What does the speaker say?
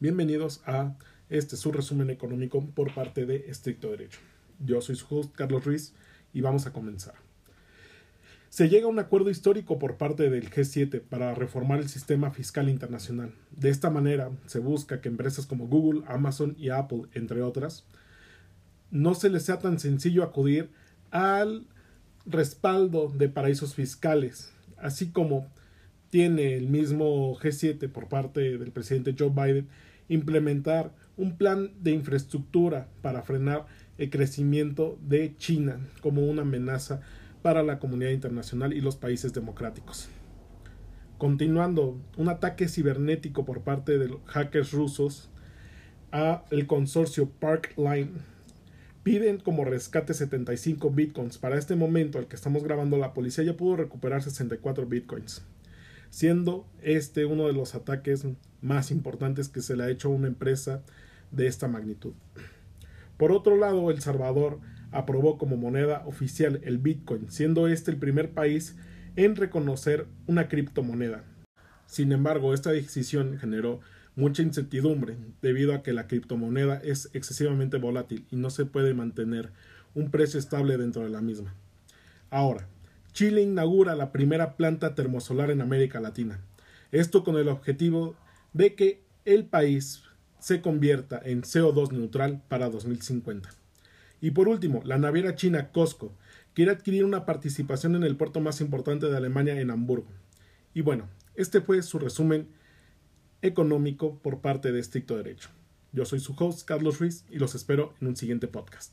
Bienvenidos a este su resumen económico por parte de Estricto Derecho. Yo soy Carlos Ruiz y vamos a comenzar. Se llega a un acuerdo histórico por parte del G7 para reformar el sistema fiscal internacional. De esta manera se busca que empresas como Google, Amazon y Apple, entre otras, no se les sea tan sencillo acudir al respaldo de paraísos fiscales, así como tiene el mismo G7 por parte del presidente Joe Biden implementar un plan de infraestructura para frenar el crecimiento de China como una amenaza para la comunidad internacional y los países democráticos. Continuando, un ataque cibernético por parte de los hackers rusos a el consorcio Parkline piden como rescate 75 bitcoins. Para este momento, al que estamos grabando, la policía ya pudo recuperar 64 bitcoins siendo este uno de los ataques más importantes que se le ha hecho a una empresa de esta magnitud. Por otro lado, El Salvador aprobó como moneda oficial el Bitcoin, siendo este el primer país en reconocer una criptomoneda. Sin embargo, esta decisión generó mucha incertidumbre debido a que la criptomoneda es excesivamente volátil y no se puede mantener un precio estable dentro de la misma. Ahora, Chile inaugura la primera planta termosolar en América Latina. Esto con el objetivo de que el país se convierta en CO2 neutral para 2050. Y por último, la naviera china Costco quiere adquirir una participación en el puerto más importante de Alemania en Hamburgo. Y bueno, este fue su resumen económico por parte de Estricto Derecho. Yo soy su host, Carlos Ruiz, y los espero en un siguiente podcast.